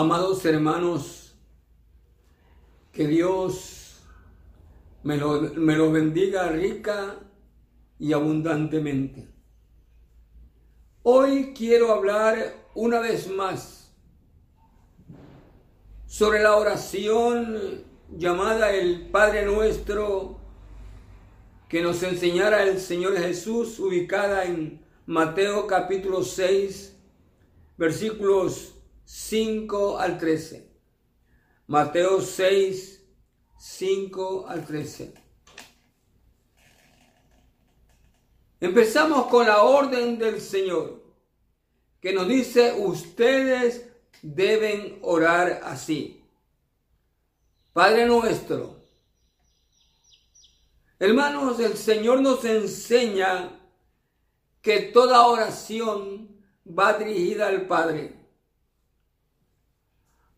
Amados hermanos, que Dios me lo, me lo bendiga rica y abundantemente. Hoy quiero hablar una vez más sobre la oración llamada el Padre Nuestro que nos enseñara el Señor Jesús, ubicada en Mateo capítulo 6, versículos 5 al 13. Mateo 6, 5 al 13. Empezamos con la orden del Señor, que nos dice, ustedes deben orar así. Padre nuestro, hermanos, el Señor nos enseña que toda oración va dirigida al Padre.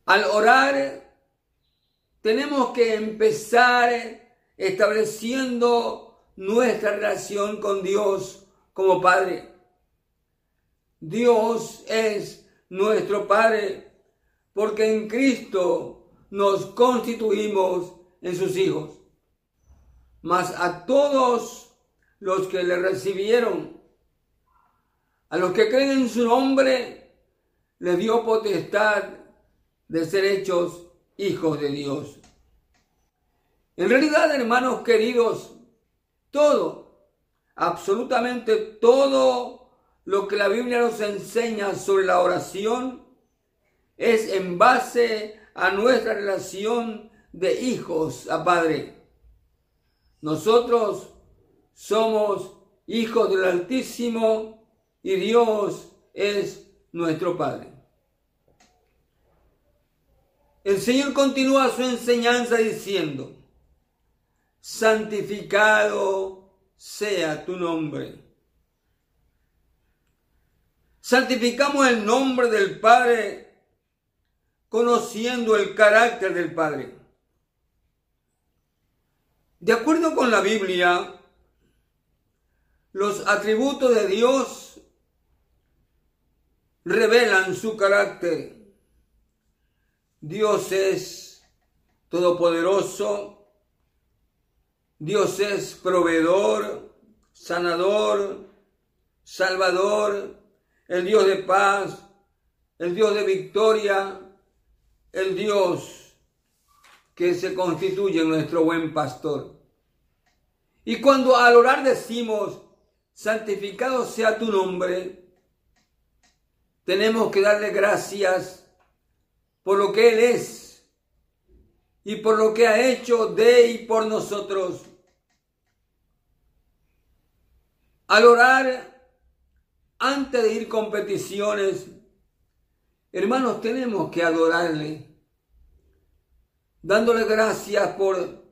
Al orar, tenemos que empezar estableciendo nuestra relación con Dios como Padre. Dios es nuestro Padre porque en Cristo nos constituimos en sus hijos. Mas a todos los que le recibieron, a los que creen en su nombre, le dio potestad de ser hechos hijos de Dios. En realidad, hermanos queridos, todo, absolutamente todo lo que la Biblia nos enseña sobre la oración es en base a nuestra relación de hijos a Padre. Nosotros somos hijos del Altísimo y Dios es nuestro Padre. El Señor continúa su enseñanza diciendo, santificado sea tu nombre. Santificamos el nombre del Padre conociendo el carácter del Padre. De acuerdo con la Biblia, los atributos de Dios revelan su carácter Dios es todopoderoso, Dios es proveedor, sanador, salvador, el Dios de paz, el Dios de victoria, el Dios que se constituye nuestro buen pastor. Y cuando al orar decimos, santificado sea tu nombre, tenemos que darle gracias por lo que Él es y por lo que ha hecho de y por nosotros. Al orar, antes de ir competiciones, hermanos, tenemos que adorarle, dándole gracias por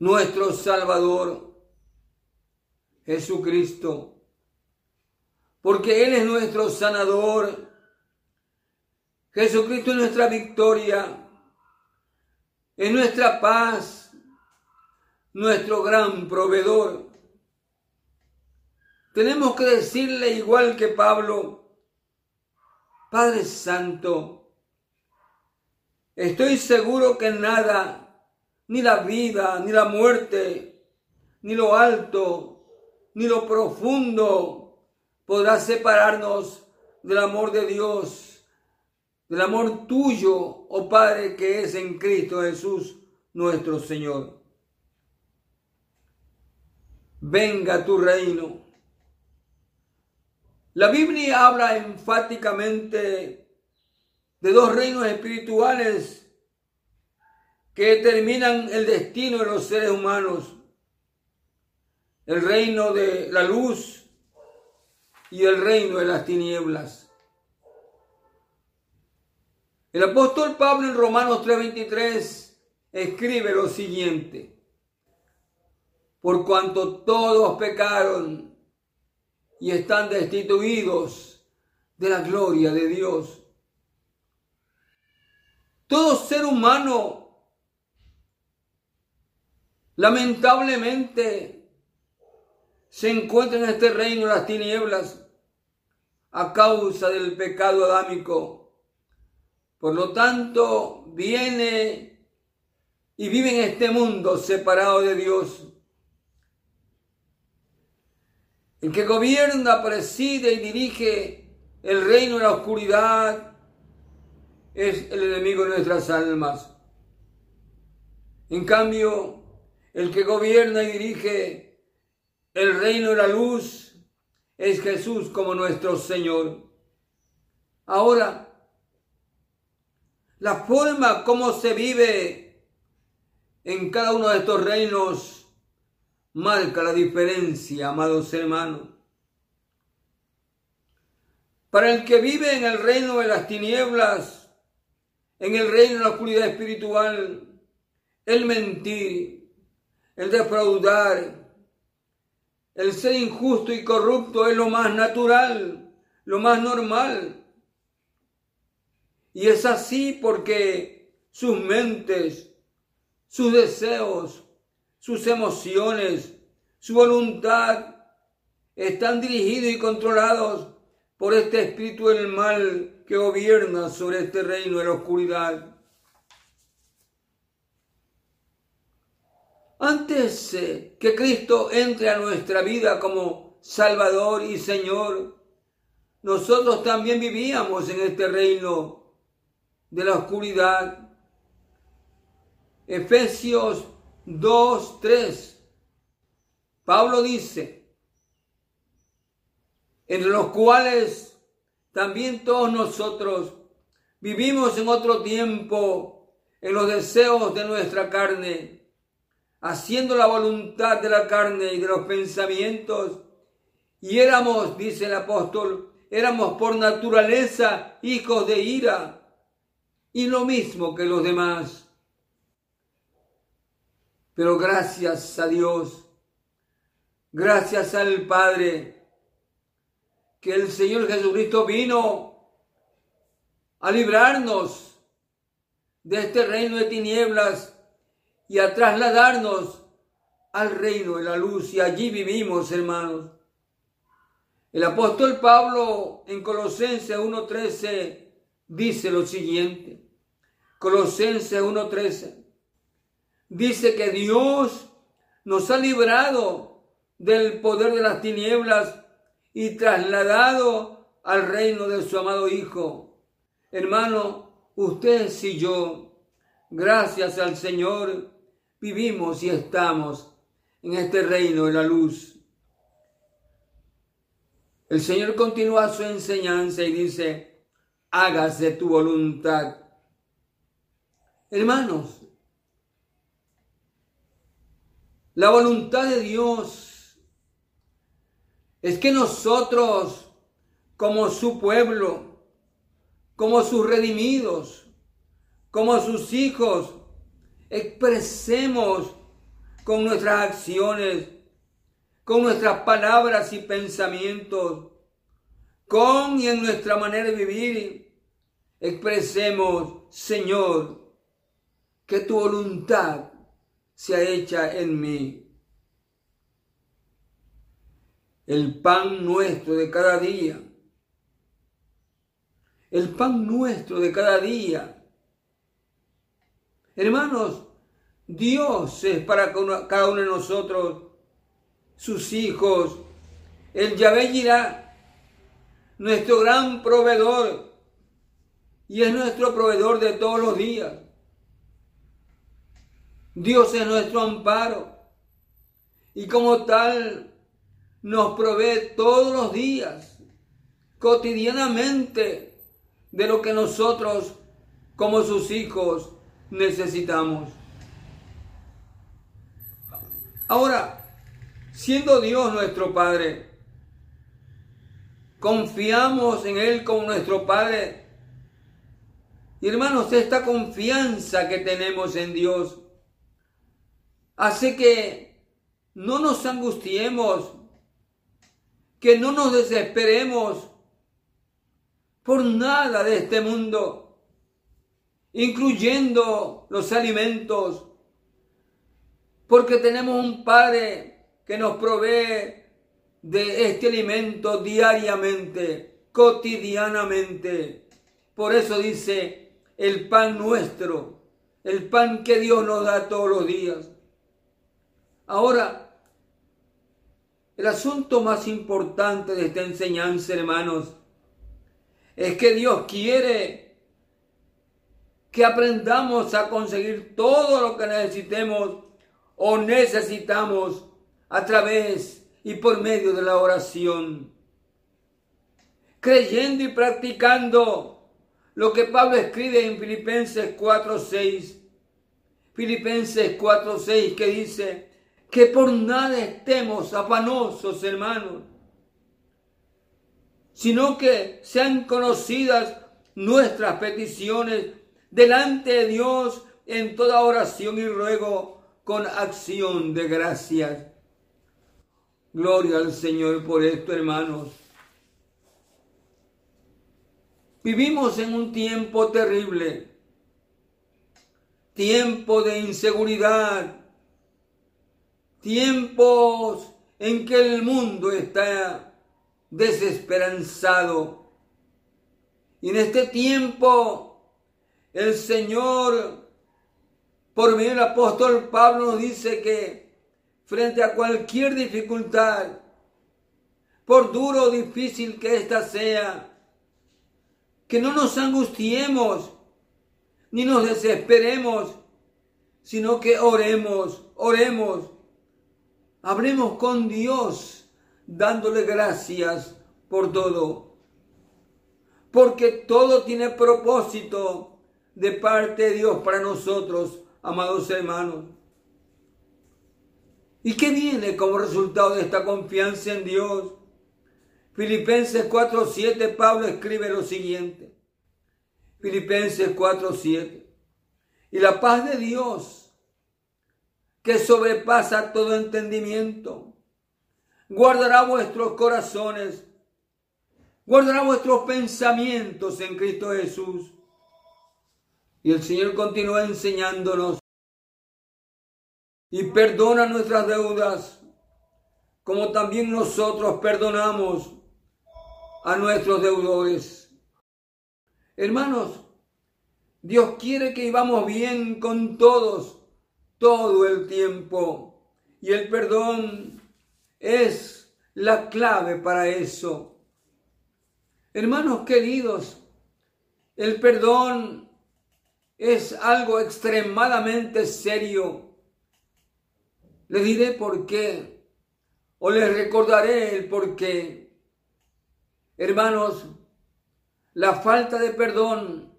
nuestro Salvador, Jesucristo, porque Él es nuestro sanador Jesucristo es nuestra victoria, es nuestra paz, nuestro gran proveedor. Tenemos que decirle igual que Pablo, Padre Santo, estoy seguro que nada, ni la vida, ni la muerte, ni lo alto, ni lo profundo podrá separarnos del amor de Dios del amor tuyo, oh Padre, que es en Cristo Jesús nuestro Señor. Venga tu reino. La Biblia habla enfáticamente de dos reinos espirituales que determinan el destino de los seres humanos. El reino de la luz y el reino de las tinieblas. El apóstol Pablo en Romanos 3:23 escribe lo siguiente. Por cuanto todos pecaron y están destituidos de la gloria de Dios. Todo ser humano lamentablemente se encuentra en este reino de las tinieblas a causa del pecado adámico. Por lo tanto, viene y vive en este mundo separado de Dios. El que gobierna, preside y dirige el reino de la oscuridad es el enemigo de nuestras almas. En cambio, el que gobierna y dirige el reino de la luz es Jesús como nuestro Señor. Ahora, la forma como se vive en cada uno de estos reinos marca la diferencia, amados hermanos. Para el que vive en el reino de las tinieblas, en el reino de la oscuridad espiritual, el mentir, el defraudar, el ser injusto y corrupto es lo más natural, lo más normal. Y es así porque sus mentes, sus deseos, sus emociones, su voluntad están dirigidos y controlados por este espíritu del mal que gobierna sobre este reino de la oscuridad. Antes eh, que Cristo entre a nuestra vida como Salvador y Señor, nosotros también vivíamos en este reino de la oscuridad. Efesios 2, 3. Pablo dice, en los cuales también todos nosotros vivimos en otro tiempo en los deseos de nuestra carne haciendo la voluntad de la carne y de los pensamientos. Y éramos, dice el apóstol, éramos por naturaleza hijos de ira, y lo mismo que los demás. Pero gracias a Dios, gracias al Padre, que el Señor Jesucristo vino a librarnos de este reino de tinieblas y a trasladarnos al reino de la luz y allí vivimos, hermanos. El apóstol Pablo en Colosenses 1.13 dice lo siguiente. Colosenses 1.13 dice que Dios nos ha librado del poder de las tinieblas y trasladado al reino de su amado Hijo. Hermano, ustedes y yo, gracias al Señor, vivimos y estamos en este reino de la luz. El Señor continúa su enseñanza y dice, hágase tu voluntad. Hermanos, la voluntad de Dios es que nosotros, como su pueblo, como sus redimidos, como sus hijos, expresemos con nuestras acciones, con nuestras palabras y pensamientos, con y en nuestra manera de vivir, expresemos, Señor, que tu voluntad sea hecha en mí. El pan nuestro de cada día, el pan nuestro de cada día, Hermanos, Dios es para cada uno de nosotros, sus hijos. El Yahvé irá, nuestro gran proveedor, y es nuestro proveedor de todos los días. Dios es nuestro amparo y como tal nos provee todos los días, cotidianamente, de lo que nosotros como sus hijos necesitamos. Ahora, siendo Dios nuestro Padre, confiamos en Él como nuestro Padre. Y hermanos, esta confianza que tenemos en Dios hace que no nos angustiemos, que no nos desesperemos por nada de este mundo incluyendo los alimentos, porque tenemos un Padre que nos provee de este alimento diariamente cotidianamente. Por eso dice el pan nuestro, el pan que Dios nos da todos los días. Ahora, el asunto más importante de esta enseñanza, hermanos, es que Dios quiere que aprendamos a conseguir todo lo que necesitemos o necesitamos a través y por medio de la oración. Creyendo y practicando lo que Pablo escribe en Filipenses 4:6. Filipenses 4:6 que dice que por nada estemos afanosos, hermanos, sino que sean conocidas nuestras peticiones delante de Dios en toda oración y ruego con acción de gracias. Gloria al Señor por esto, hermanos. Vivimos en un tiempo terrible, tiempo de inseguridad, tiempos en que el mundo está desesperanzado. Y en este tiempo el Señor, por medio del apóstol Pablo, nos dice que frente a cualquier dificultad, por duro o difícil que ésta sea, que no nos angustiemos ni nos desesperemos, sino que oremos, oremos, hablemos con Dios dándole gracias por todo. Porque todo tiene propósito de parte de Dios para nosotros, amados hermanos. ¿Y qué viene como resultado de esta confianza en Dios? Filipenses 4.7, Pablo escribe lo siguiente. Filipenses 4.7. Y la paz de Dios, que sobrepasa todo entendimiento, guardará vuestros corazones, guardará vuestros pensamientos en Cristo Jesús. Y el Señor continúa enseñándonos y perdona nuestras deudas, como también nosotros perdonamos a nuestros deudores. Hermanos, Dios quiere que vivamos bien con todos todo el tiempo. Y el perdón es la clave para eso. Hermanos queridos, el perdón es algo extremadamente serio. Les diré por qué, o les recordaré el por qué. Hermanos, la falta de perdón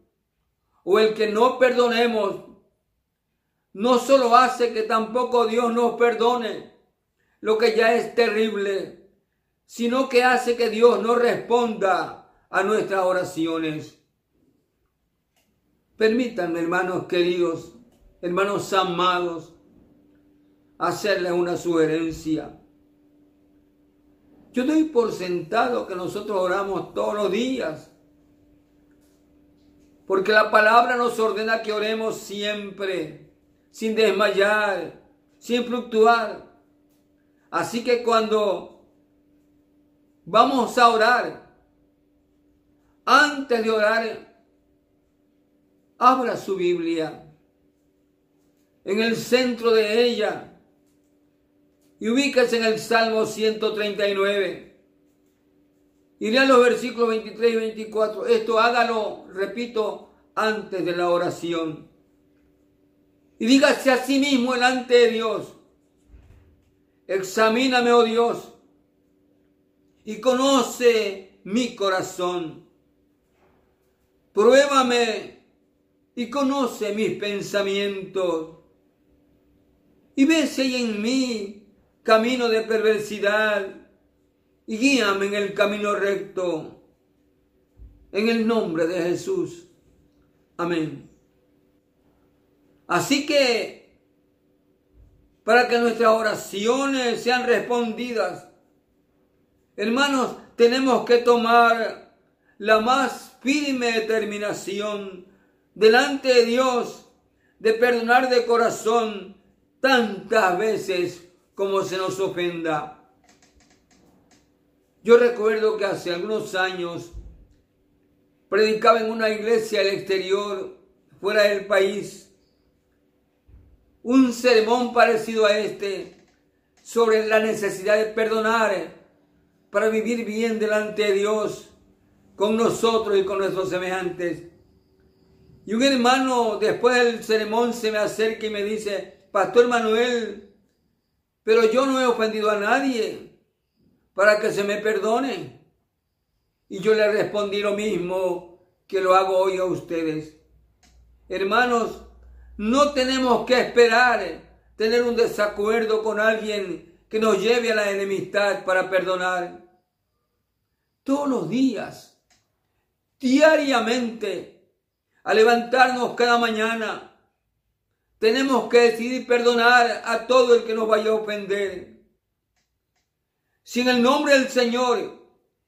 o el que no perdonemos no solo hace que tampoco Dios nos perdone, lo que ya es terrible, sino que hace que Dios no responda a nuestras oraciones. Permítanme, hermanos queridos, hermanos amados, hacerles una sugerencia. Yo doy por sentado que nosotros oramos todos los días, porque la palabra nos ordena que oremos siempre, sin desmayar, sin fluctuar. Así que cuando vamos a orar, antes de orar, abra su Biblia en el centro de ella y ubíquese en el Salmo 139 y lea los versículos 23 y 24. Esto hágalo, repito, antes de la oración. Y dígase a sí mismo delante de Dios, Examíname, oh Dios, y conoce mi corazón. Pruébame y conoce mis pensamientos. Y ve si en mí camino de perversidad y guíame en el camino recto. En el nombre de Jesús. Amén. Así que para que nuestras oraciones sean respondidas. Hermanos, tenemos que tomar la más firme determinación delante de Dios de perdonar de corazón tantas veces como se nos ofenda. Yo recuerdo que hace algunos años predicaba en una iglesia al exterior, fuera del país, un sermón parecido a este sobre la necesidad de perdonar para vivir bien delante de Dios con nosotros y con nuestros semejantes. Y un hermano después del sermón se me acerca y me dice, Pastor Manuel, pero yo no he ofendido a nadie para que se me perdone. Y yo le respondí lo mismo que lo hago hoy a ustedes. Hermanos, no tenemos que esperar tener un desacuerdo con alguien que nos lleve a la enemistad para perdonar. Todos los días, diariamente, a levantarnos cada mañana, tenemos que decidir perdonar a todo el que nos vaya a ofender. Si en el nombre del Señor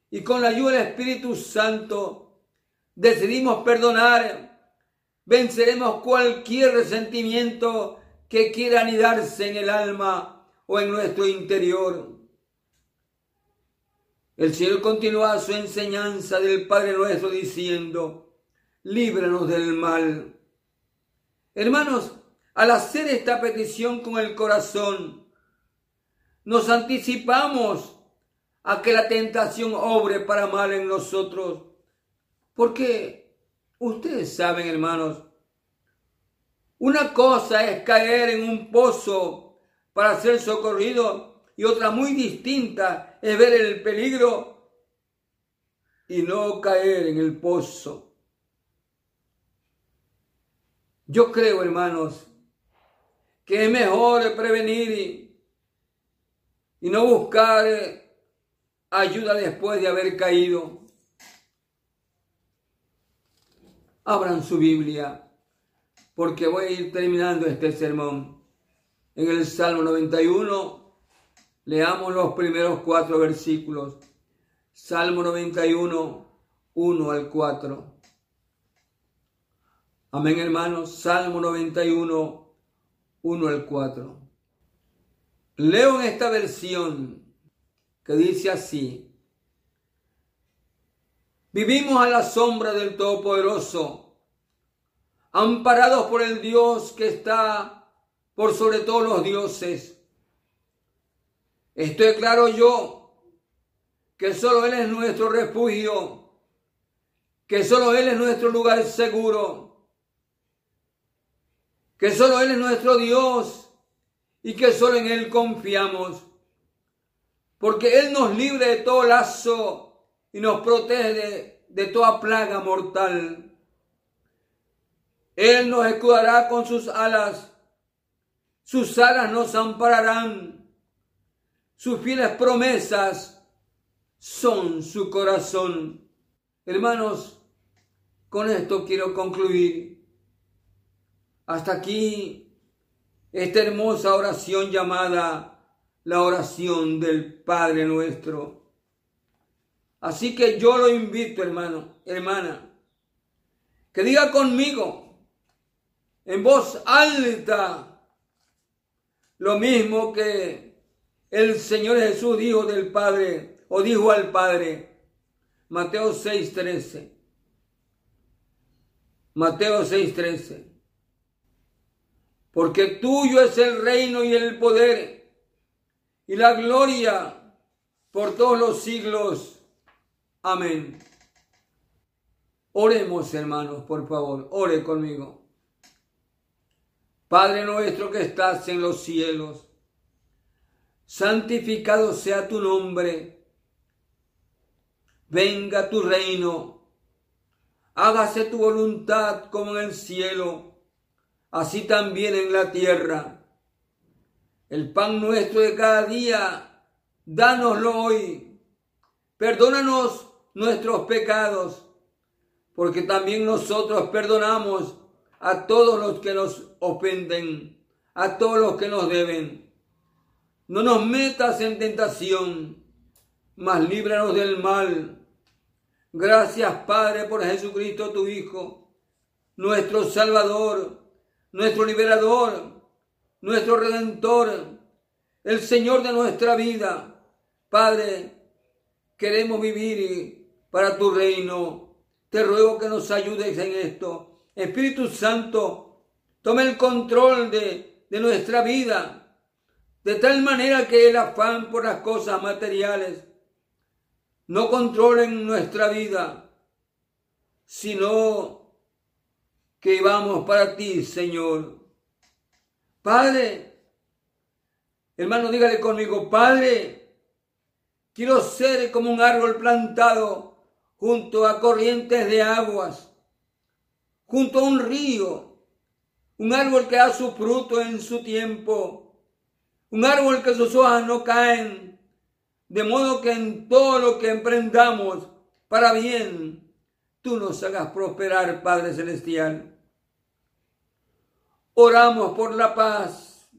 y con la ayuda del Espíritu Santo decidimos perdonar, venceremos cualquier resentimiento que quiera anidarse en el alma o en nuestro interior. El Señor continúa su enseñanza del Padre nuestro diciendo, líbranos del mal. Hermanos, al hacer esta petición con el corazón, nos anticipamos a que la tentación obre para mal en nosotros. Porque ustedes saben, hermanos, una cosa es caer en un pozo para ser socorrido y otra muy distinta es ver el peligro y no caer en el pozo. Yo creo, hermanos, que es mejor prevenir y, no buscar ayuda después de haber caído. Abran su Biblia, porque voy a ir terminando este sermón. En el Salmo 91, leamos los primeros cuatro versículos. Salmo 91, 1 al 4. Amén, hermanos. Salmo 91, 1 al 4. Leo en esta versión que dice así. Vivimos a la sombra del Todopoderoso, amparados por el Dios que está por sobre todos los dioses. Estoy claro yo que solo Él es nuestro refugio, que solo Él es nuestro lugar seguro que solo Él es nuestro Dios y que solo en Él confiamos, porque Él nos libre de todo lazo y nos protege de, toda plaga mortal. Él nos escudará con sus alas, sus alas nos ampararán, sus fieles promesas son su corazón. Hermanos, con esto quiero concluir. Hasta aquí esta hermosa oración llamada la oración del Padre nuestro. Así que yo lo invito, hermano, hermana, que diga conmigo en voz alta lo mismo que el Señor Jesús dijo del Padre o dijo al Padre. Mateo 6:13. Mateo 6:13 porque tuyo es el reino y el poder y la gloria por todos los siglos. Amén. Oremos, hermanos, por favor, ore conmigo. Padre nuestro que estás en los cielos, santificado sea tu nombre. Venga tu reino, hágase tu voluntad como en el cielo así también en la tierra. El pan nuestro de cada día, dánoslo hoy. Perdónanos nuestros pecados, porque también nosotros perdonamos a todos los que nos ofenden, a todos los que nos deben. No nos metas en tentación, mas líbranos del mal. Gracias, Padre, por Jesucristo, tu Hijo, nuestro Salvador nuestro liberador, nuestro redentor, el Señor de nuestra vida. Padre, queremos vivir para tu reino Te ruego que nos ayudes en esto. Espíritu Santo, toma el control de, de nuestra vida, de tal manera que el afán por las cosas materiales no controlen nuestra vida, sino que vamos para ti, Señor. Padre, hermano, dígale conmigo, Padre, quiero ser como un árbol plantado junto a corrientes de aguas, junto a un río, un árbol que da su fruto en su tiempo, un árbol que sus hojas no caen, de modo que en todo lo que emprendamos para bien, tú nos hagas prosperar, Padre Celestial. Oramos por la paz,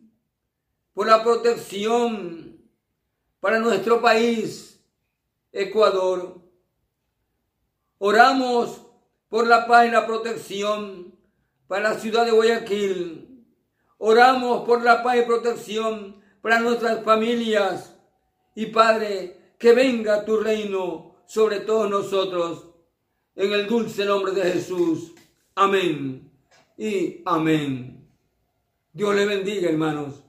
por la protección para nuestro país, Ecuador. Oramos por la paz y la protección para la ciudad de Guayaquil. Oramos por la paz y protección para nuestras familias y Padre, que venga tu reino sobre todos nosotros. En el dulce nombre de Jesús. Amén y amén. Dios le bendiga, hermanos.